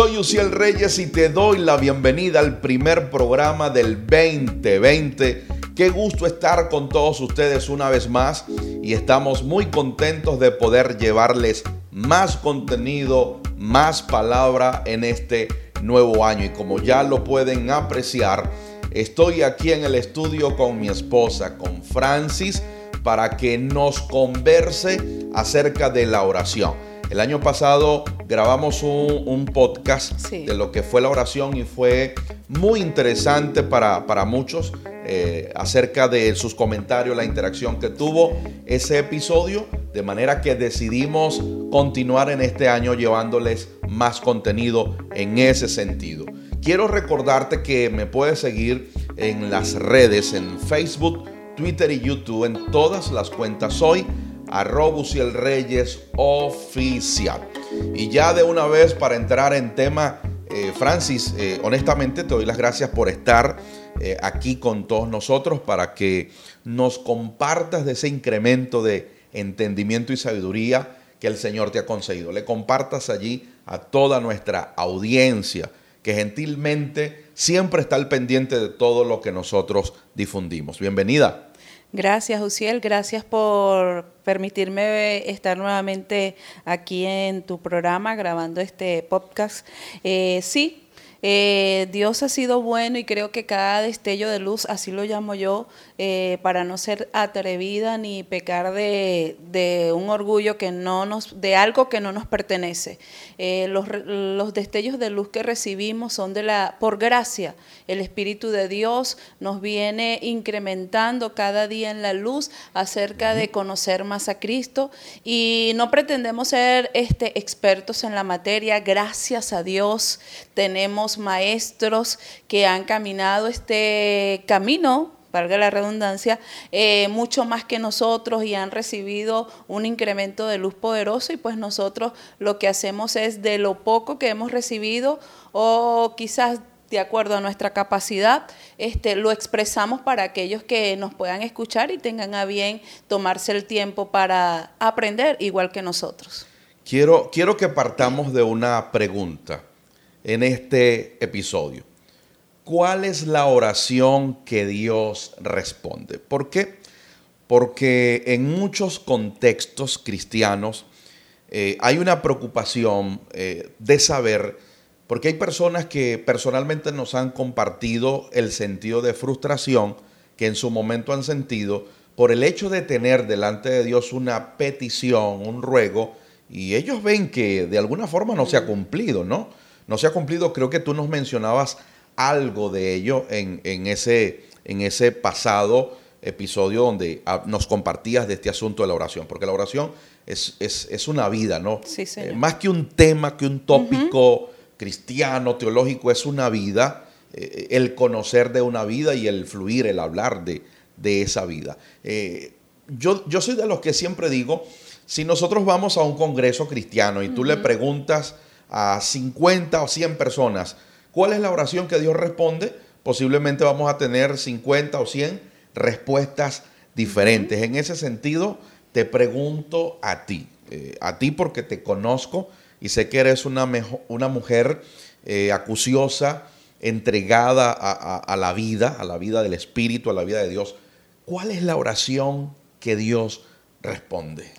Soy Uciel Reyes y te doy la bienvenida al primer programa del 2020. Qué gusto estar con todos ustedes una vez más y estamos muy contentos de poder llevarles más contenido, más palabra en este nuevo año. Y como ya lo pueden apreciar, estoy aquí en el estudio con mi esposa, con Francis, para que nos converse acerca de la oración. El año pasado grabamos un, podcast de lo que fue la oración y fue muy interesante para, muchos eh, acerca de sus comentarios, la interacción que tuvo ese episodio, de manera que decidimos continuar en este año llevándoles más contenido en ese sentido. Quiero recordarte que me puedes seguir en las redes, en Facebook, Twitter y YouTube, en todas las cuentas hoy arroba el Reyes oficial. Y ya de una vez para entrar en tema, eh, Francis, eh, honestamente te doy las gracias por estar eh, aquí con todos nosotros para que nos compartas de ese incremento de entendimiento y sabiduría que el Señor te ha concedido. Le compartas allí a toda nuestra audiencia que gentilmente siempre está al pendiente de todo lo que nosotros difundimos. Bienvenida. Gracias, Uciel. Gracias por permitirme estar nuevamente aquí en tu programa grabando este podcast. Eh, sí, eh, Dios ha sido bueno y creo que cada destello de luz, así lo llamo yo, eh, para no ser atrevida ni pecar de, un orgullo que no nos, de algo que no nos pertenece. Eh, los, los, destellos de luz que recibimos son de la, por gracia. El Espíritu de Dios nos viene incrementando cada día en la luz acerca de conocer más a Cristo y no pretendemos ser este, expertos en la materia. Gracias a Dios tenemos maestros que han caminado este camino valga la redundancia, eh, mucho más que nosotros y han recibido un incremento de luz poderoso y pues nosotros lo que hacemos es de lo poco que hemos recibido o quizás de acuerdo a nuestra capacidad, este, lo expresamos para aquellos que nos puedan escuchar y tengan a bien tomarse el tiempo para aprender igual que nosotros. Quiero, quiero que partamos de una pregunta en este episodio. ¿Cuál es la oración que Dios responde? ¿Por qué? Porque en muchos contextos cristianos eh, hay una preocupación eh, de saber, porque hay personas que personalmente nos han compartido el sentido de frustración que en su momento han sentido por el hecho de tener delante de Dios una petición, un ruego, y ellos ven que de alguna forma no se ha cumplido, ¿no? No se ha cumplido, creo que tú nos mencionabas algo de ello en, ese, en ese pasado episodio donde ah, nos compartías de este asunto de la oración, porque la oración es, es, una vida, ¿no? Sí, eh, más que un tema, que un tópico cristiano, teológico, es una vida, eh, el conocer de una vida y el fluir, el hablar de, de esa vida. Eh, yo, yo soy de los que siempre digo, si nosotros vamos a un congreso cristiano y tú le preguntas a 50 o 100 personas, ¿Cuál es la oración que Dios responde? Posiblemente vamos a tener 50 o 100 respuestas diferentes. En ese sentido, te pregunto a ti, eh, a ti porque te conozco y sé que eres una, una mujer eh, acuciosa, entregada a, la vida, a la vida del Espíritu, a la vida de Dios. ¿Cuál es la oración que Dios responde?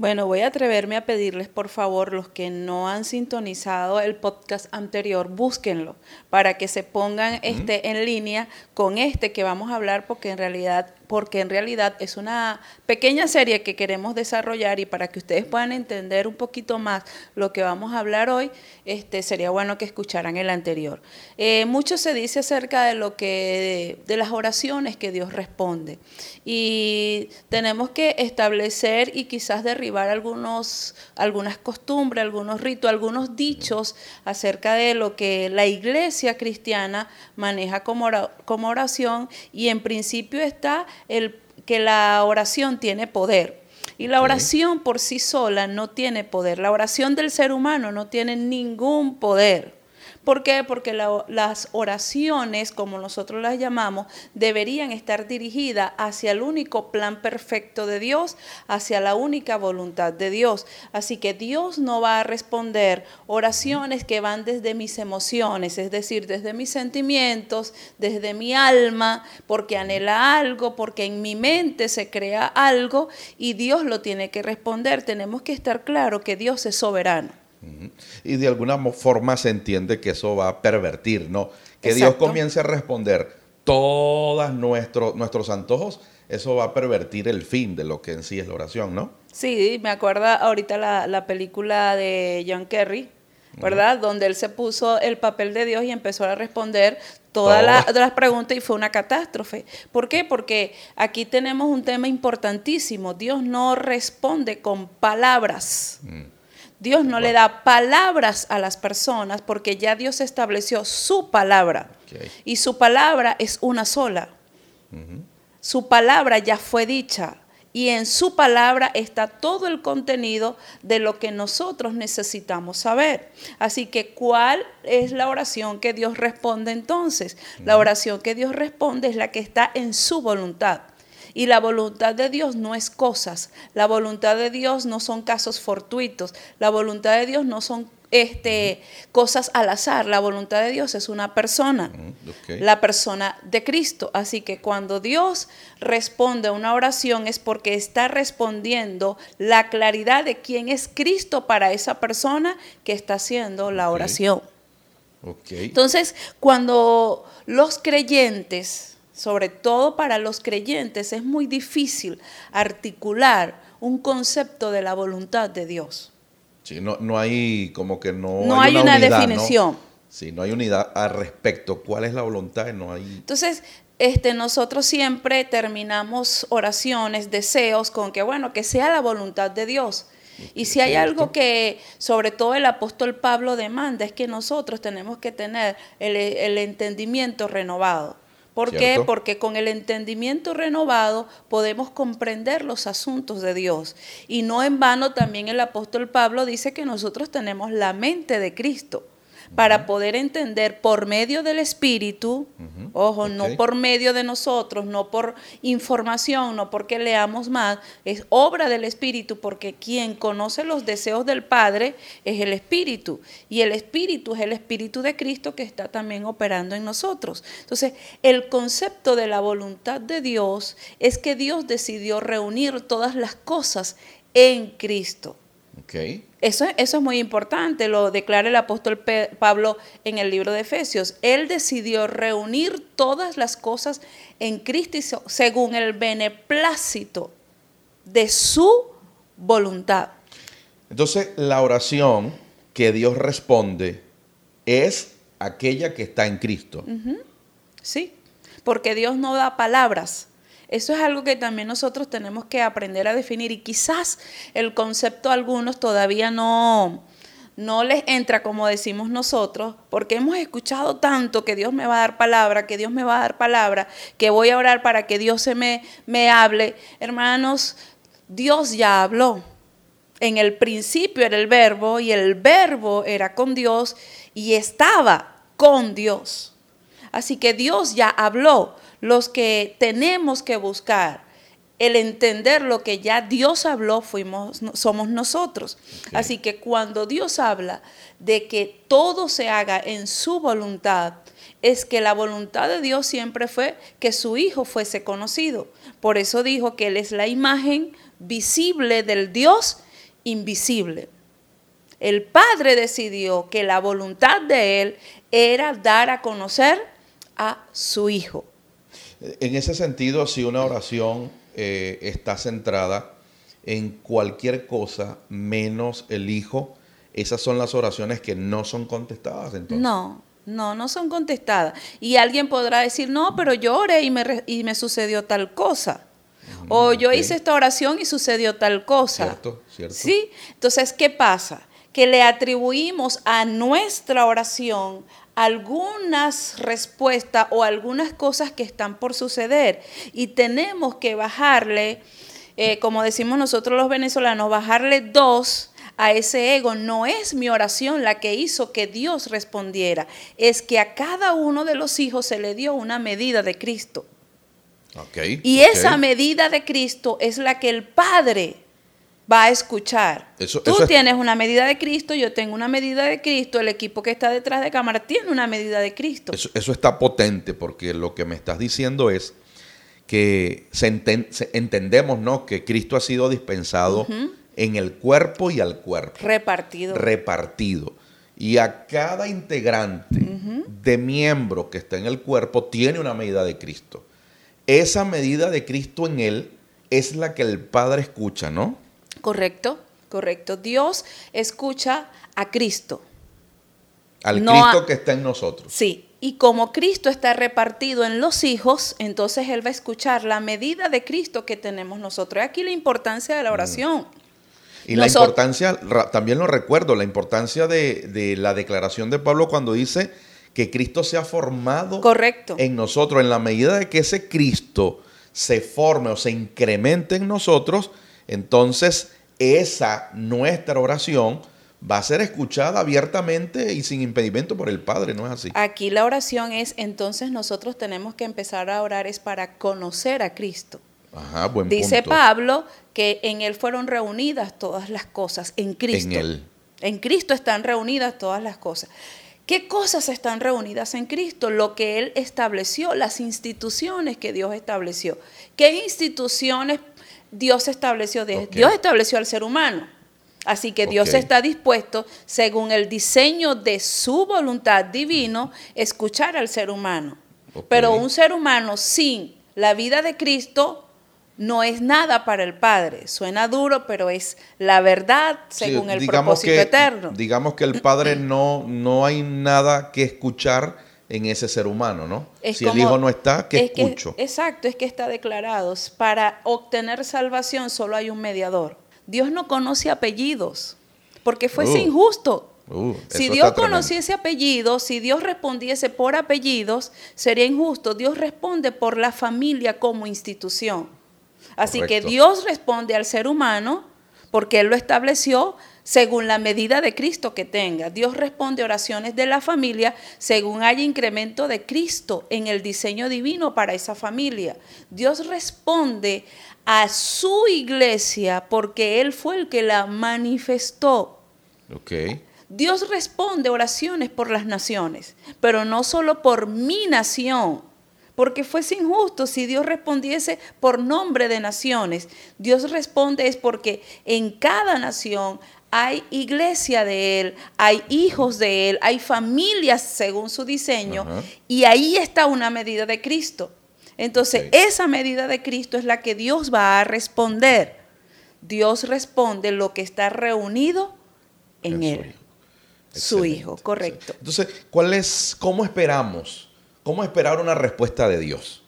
Bueno, voy a atreverme a pedirles, por favor, los que no han sintonizado el podcast anterior, búsquenlo para que se pongan este, en línea con este que vamos a hablar, porque en realidad porque en realidad es una pequeña serie que queremos desarrollar y para que ustedes puedan entender un poquito más lo que vamos a hablar hoy, este, sería bueno que escucharan el anterior. Eh, mucho se dice acerca de lo que de, las oraciones que Dios responde y tenemos que establecer y quizás derribar algunos, algunas costumbres, algunos ritos, algunos dichos acerca de lo que la iglesia cristiana maneja como, como oración y en principio está el, que la oración tiene poder. Y la oración por sí sola no tiene poder. La oración del ser humano no tiene ningún poder. ¿Por qué? Porque las oraciones, como nosotros las llamamos, deberían estar dirigidas hacia el único plan perfecto de Dios, hacia la única voluntad de Dios. Así que Dios no va a responder oraciones que van desde mis emociones, es decir, desde mis sentimientos, desde mi alma, porque anhela algo, porque en mi mente se crea algo y Dios lo tiene que responder. Tenemos que estar claro que Dios es soberano. Y de alguna forma se entiende que eso va a pervertir, ¿no? Que Dios comience a responder todos nuestros, nuestros antojos, eso va a pervertir el fin de lo que en sí es la oración, ¿no? Sí, me acuerda ahorita la, película de John Kerry, ¿verdad? Donde él se puso el papel de Dios y empezó a responder todas las preguntas y fue una catástrofe. ¿Por qué? Porque aquí tenemos un tema importantísimo. Dios no responde con palabras. Mm. Dios no le da palabras a las personas porque ya Dios estableció su palabra. Y su palabra es una sola. Su palabra ya fue dicha. Y en su palabra está todo el contenido de lo que nosotros necesitamos saber. Así que, ¿cuál es la oración que Dios responde entonces? La oración que Dios responde es la que está en su voluntad. Y la voluntad de Dios no es cosas, la voluntad de Dios no son casos fortuitos, la voluntad de Dios no son este, cosas al azar, la voluntad de Dios es una persona, la persona de Cristo. Así que cuando Dios responde a una oración es porque está respondiendo la claridad de quién es Cristo para esa persona que está haciendo la oración. Entonces, cuando los creyentes sobre todo para los creyentes, es muy difícil articular un concepto de la voluntad de Dios. Sí, no, no hay como que no, no hay, una, definición. Sí, no hay unidad al respecto. ¿Cuál es la voluntad? No hay. Entonces, este, nosotros siempre terminamos oraciones, deseos con que, bueno, que sea la voluntad de Dios. Y si hay algo que sobre todo el apóstol Pablo demanda es que nosotros tenemos que tener el entendimiento renovado. ¿Por qué? Porque con el entendimiento renovado podemos comprender los asuntos de Dios. Y no en vano también el apóstol Pablo dice que nosotros tenemos la mente de Cristo para poder entender por medio del Espíritu, ojo, no por medio de nosotros, no por información, no porque leamos más, es obra del Espíritu, porque quien conoce los deseos del Padre es el Espíritu, y el Espíritu es el Espíritu de Cristo que está también operando en nosotros. Entonces, el concepto de la voluntad de Dios es que Dios decidió reunir todas las cosas en Cristo. Eso, eso es muy importante, lo declara el apóstol Pablo en el libro de Efesios. Él decidió reunir todas las cosas en Cristo según el beneplácito de su voluntad. Entonces, la oración que Dios responde es aquella que está en Cristo. Sí, porque Dios no da palabras, eso es algo que también nosotros tenemos que aprender a definir y quizás el concepto a algunos todavía no, no les entra como decimos nosotros, porque hemos escuchado tanto que Dios me va a dar palabra, que Dios me va a dar palabra, que voy a orar para que Dios se me, me hable. Hermanos, Dios ya habló. En el principio era el verbo y el verbo era con Dios y estaba con Dios. Así que Dios ya habló los que tenemos que buscar el entender lo que ya Dios habló fuimos, somos nosotros. Así que cuando Dios habla de que todo se haga en su voluntad, es que la voluntad de Dios siempre fue que su Hijo fuese conocido. Por eso dijo que Él es la imagen visible del Dios invisible. El Padre decidió que la voluntad de Él era dar a conocer a su Hijo. En ese sentido, si una oración eh, está centrada en cualquier cosa menos el Hijo, esas son las oraciones que no son contestadas entonces. No, no, no son contestadas. Y alguien podrá decir, no, pero yo oré y me, y me sucedió tal cosa. o yo hice esta oración y sucedió tal cosa. Cierto, cierto. ¿Sí? Entonces, ¿qué pasa? Que le atribuimos a nuestra oración algunas respuestas o algunas cosas que están por suceder y tenemos que bajarle, eh, como decimos nosotros los venezolanos, bajarle dos a ese ego. No es mi oración la que hizo que Dios respondiera, es que a cada uno de los hijos se le dio una medida de Cristo. y esa medida de Cristo es la que el Padre va a escuchar. Tú tienes una medida de Cristo, yo tengo una medida de Cristo, el equipo que está detrás de cámara tiene una medida de Cristo. Eso, está potente porque lo que me estás diciendo es que entendemos ¿no? que Cristo ha sido dispensado en el cuerpo y al cuerpo. Repartido. Repartido. Y a cada integrante de miembro que está en el cuerpo tiene una medida de Cristo. Esa medida de Cristo en él es la que el Padre escucha, ¿no? Correcto, correcto. Dios escucha a Cristo. Al Cristo que está en nosotros. Sí, y como Cristo está repartido en los hijos, entonces Él va a escuchar la medida de Cristo que tenemos nosotros. Aquí la importancia de la mm. oración. Y la importancia, también lo recuerdo, la importancia de, de, la declaración de Pablo cuando dice que Cristo se ha formado Correcto. en nosotros. En la medida de que ese Cristo se forme o se incremente en nosotros, entonces esa nuestra oración va a ser escuchada abiertamente y sin impedimento por el Padre, ¿no es así? Aquí la oración es, entonces nosotros tenemos que empezar a orar es para conocer a Cristo. Ajá, buen Dice Pablo que en Él fueron reunidas todas las cosas, en Cristo. En Él. En Cristo están reunidas todas las cosas. ¿Qué cosas están reunidas en Cristo? Lo que Él estableció, las instituciones que Dios estableció. ¿Qué instituciones Dios estableció, Dios estableció al ser humano. Así que Dios está dispuesto, según el diseño de su voluntad divino, escuchar al ser humano. Pero un ser humano sin la vida de Cristo no es nada para el Padre. Suena duro, pero es la verdad según el propósito eterno. Digamos que el Padre no, no hay nada que escuchar en ese ser humano, ¿no? si el Hijo no está, ¿qué escucho? exacto, es que está declarado. Para obtener salvación solo hay un mediador. Dios no conoce apellidos, porque fuese uh. injusto. Uh, si Dios conociese apellidos, si Dios respondiese por apellidos, sería injusto. Dios responde por la familia como institución. Así que Dios responde al ser humano porque Él lo estableció según la medida de Cristo que tenga. Dios responde oraciones de la familia según haya incremento de Cristo en el diseño divino para esa familia. Dios responde a su iglesia porque Él fue el que la manifestó. Dios responde oraciones por las naciones, pero no solo por mi nación, porque fuese injusto si Dios respondiese por nombre de naciones. Dios responde es porque en cada nación hay iglesia de Él, hay hijos de Él, hay familias según su diseño, y ahí está una medida de Cristo. Entonces, esa medida de Cristo es la que Dios va a responder. Dios responde lo que está reunido en Él. Su hijo, correcto. Entonces, ¿cuál es, ¿cómo esperamos? ¿Cómo esperar una respuesta de Dios?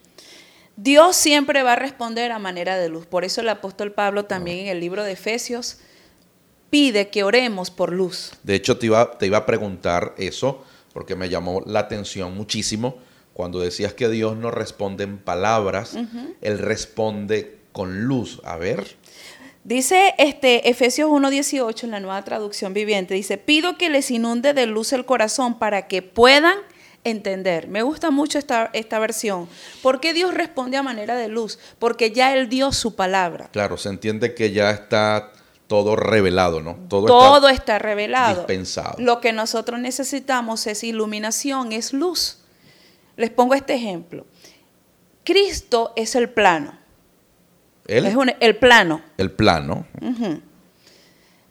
Dios siempre va a responder a manera de luz. Por eso el apóstol Pablo también en el libro de Efesios pide que oremos por luz. De hecho, te iba, te iba a preguntar eso porque me llamó la atención muchísimo cuando decías que Dios no responde en palabras, Él responde con luz. A ver. Dice este Efesios 1.18 en la nueva traducción viviente, dice, pido que les inunde de luz el corazón para que puedan entender. Me gusta mucho esta, esta versión. ¿Por qué Dios responde a manera de luz? Porque ya Él dio su palabra. Claro, se entiende que ya está todo revelado, ¿no? Todo, todo está, revelado. Dispensado. Lo que nosotros necesitamos es iluminación, es luz. Les pongo este ejemplo. Cristo es el plano. ¿El? Es el plano. El plano.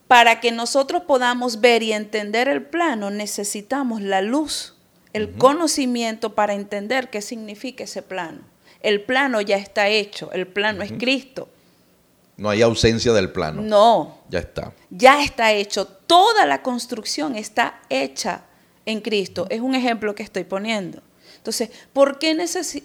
Para que nosotros podamos ver y entender el plano, necesitamos la luz, el conocimiento para entender qué significa ese plano. El plano ya está hecho, el plano es Cristo. No hay ausencia del plano. No. Ya está. Ya está hecho. Toda la construcción está hecha en Cristo. Es un ejemplo que estoy poniendo. Entonces, ¿por qué,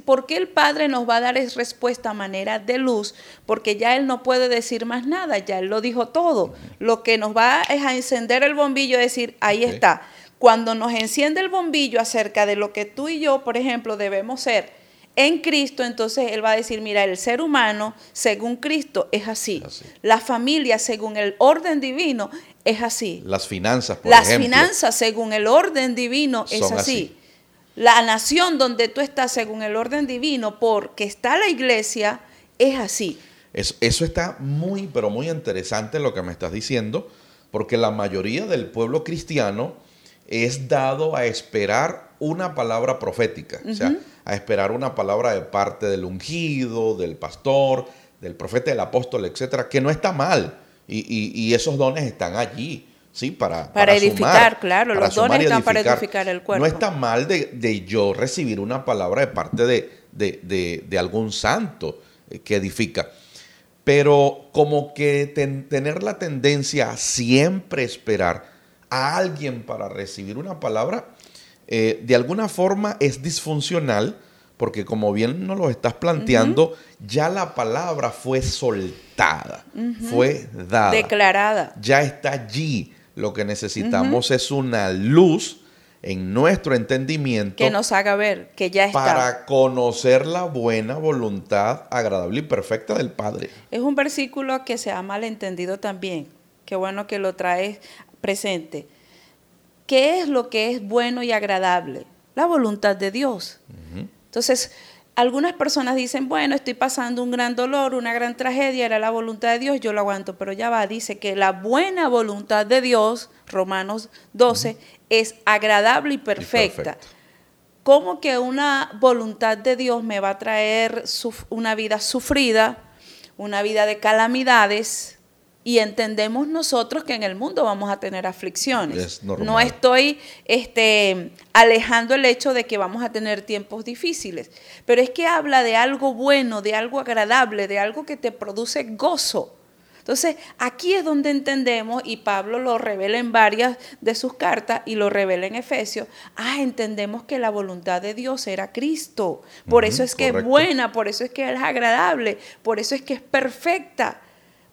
¿por qué el Padre nos va a dar respuesta a manera de luz? Porque ya Él no puede decir más nada, ya Él lo dijo todo. Lo que nos va es a encender el bombillo y decir, ahí está. Cuando nos enciende el bombillo acerca de lo que tú y yo, por ejemplo, debemos ser en Cristo, entonces Él va a decir, mira, el ser humano, según Cristo, es así. La familia, según el orden divino, es así. Las finanzas, por Las finanzas, según el orden divino, es así. La nación donde tú estás, según el orden divino, porque está la iglesia, es así. Eso, eso está muy, pero muy interesante lo que me estás diciendo, porque la mayoría del pueblo cristiano es dado a esperar una palabra profética. O sea, a esperar una palabra de parte del ungido, del pastor, del profeta, del apóstol, etcétera, que no está mal. Y, esos dones están allí, ¿sí? Para, para, edificar, claro, los dones están para edificar el cuerpo. No está mal de, yo recibir una palabra de parte de, de, algún santo que edifica. Pero como que tener la tendencia a siempre esperar a alguien para recibir una palabra, eh, de alguna forma es disfuncional, porque como bien nos lo estás planteando, ya la palabra fue soltada, fue dada. Declarada. Ya está allí. Lo que necesitamos es una luz en nuestro entendimiento. Que nos haga ver que ya está. Para conocer la buena voluntad agradable y perfecta del Padre. Es un versículo que se ha malentendido también. Qué bueno que lo traes presente. ¿Qué es lo que es bueno y agradable? La voluntad de Dios. Entonces, algunas personas dicen, bueno, estoy pasando un gran dolor, una gran tragedia, era la voluntad de Dios, yo lo aguanto, pero ya va, dice que la buena voluntad de Dios, Romanos 12, es agradable y perfecta. ¿Cómo que una voluntad de Dios me va a traer una vida sufrida, una vida de calamidades? Y entendemos nosotros que en el mundo vamos a tener aflicciones. No estoy este, alejando el hecho de que vamos a tener tiempos difíciles, pero es que habla de algo bueno, de algo agradable, de algo que te produce gozo. Entonces, aquí es donde entendemos, y Pablo lo revela en varias de sus cartas y lo revela en Efesios, ah, entendemos que la voluntad de Dios era Cristo. Por eso es que es buena, por eso es que es agradable, por eso es que es perfecta.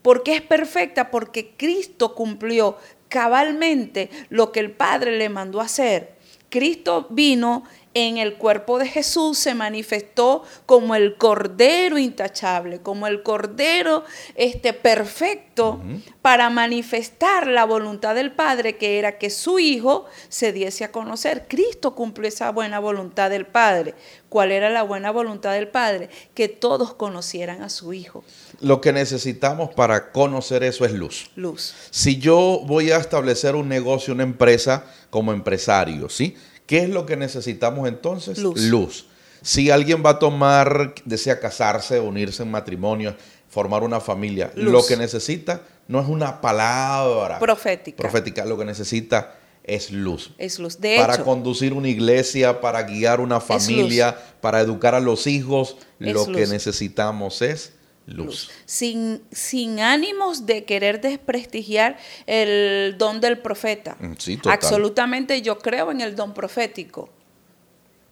¿Por qué es perfecta? Porque Cristo cumplió cabalmente lo que el Padre le mandó hacer. Cristo vino en el cuerpo de Jesús se manifestó como el cordero intachable, como el cordero este perfecto para manifestar la voluntad del Padre que era que su hijo se diese a conocer. Cristo cumplió esa buena voluntad del Padre. ¿Cuál era la buena voluntad del Padre? Que todos conocieran a su hijo. Lo que necesitamos para conocer eso es luz. Luz. Si yo voy a establecer un negocio, una empresa como empresario, ¿sí? ¿Qué es lo que necesitamos entonces? Luz. Si alguien va a tomar, desea casarse, unirse en matrimonio, formar una familia, lo que necesita no es una palabra profética. Profética, lo que necesita es luz. Es luz. De para conducir una iglesia, para guiar una familia, para educar a los hijos, lo que necesitamos es luz. Sin, sin ánimos de querer desprestigiar el don del profeta. Mm, Absolutamente yo creo en el don profético.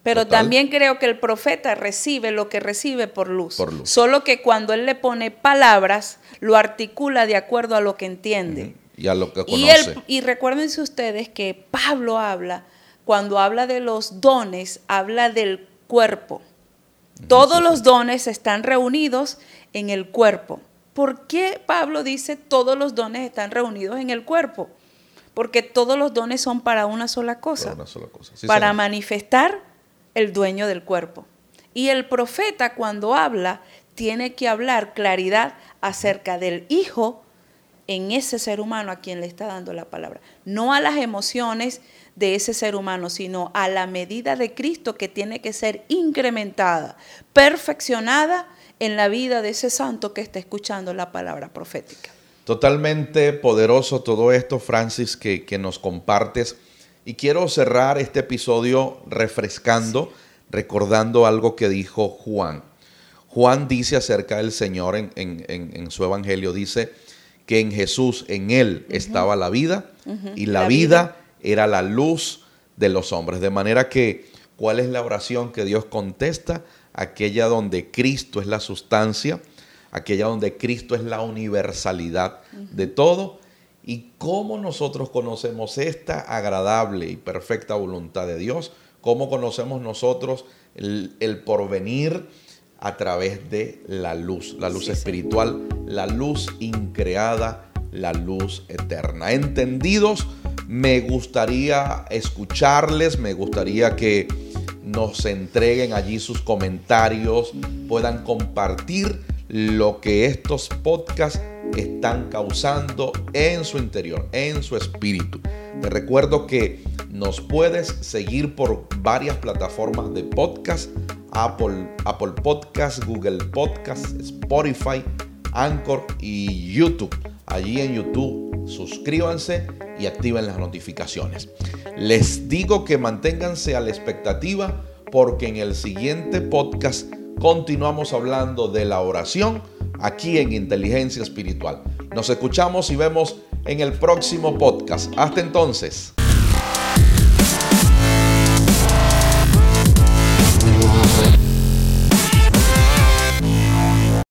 Pero también creo que el profeta recibe lo que recibe por luz. por luz. Solo que cuando él le pone palabras, lo articula de acuerdo a lo que entiende. Y a lo que conoce. Y, y recuérdense ustedes que Pablo habla, cuando habla de los dones, habla del cuerpo. Todos los dones están reunidos en el cuerpo. ¿Por qué Pablo dice todos los dones están reunidos en el cuerpo? Porque todos los dones son para una sola cosa. Para, manifestar el dueño del cuerpo. Y el profeta cuando habla tiene que hablar claridad acerca del Hijo en ese ser humano a quien le está dando la palabra. No a las emociones de ese ser humano, sino a la medida de Cristo que tiene que ser incrementada, perfeccionada en la vida de ese santo que está escuchando la palabra profética. Totalmente poderoso todo esto, Francis, que, nos compartes. Y quiero cerrar este episodio refrescando, recordando algo que dijo Juan. Juan dice acerca del Señor en, su Evangelio, dice que en Jesús, en Él estaba la vida y la, vida era la luz de los hombres. De manera que, ¿cuál es la oración que Dios contesta? aquella donde Cristo es la sustancia, aquella donde Cristo es la universalidad de todo. ¿Y cómo nosotros conocemos esta agradable y perfecta voluntad de Dios? cómo conocemos nosotros el, el porvenir a través de la luz, la luz Sí, espiritual, la luz increada, la luz eterna. ¿Entendidos? Me gustaría escucharles, me gustaría que nos entreguen allí sus comentarios, puedan compartir lo que estos podcasts están causando en su interior, en su espíritu. Te recuerdo que nos puedes seguir por varias plataformas de podcast, Apple, Apple Podcast, Google Podcast, Spotify, Anchor y YouTube. Allí en YouTube suscríbanse y activen las notificaciones. Les digo que manténganse a la expectativa porque en el siguiente podcast continuamos hablando de la oración aquí en Inteligencia Espiritual. Nos escuchamos y vemos en el próximo podcast. Hasta entonces.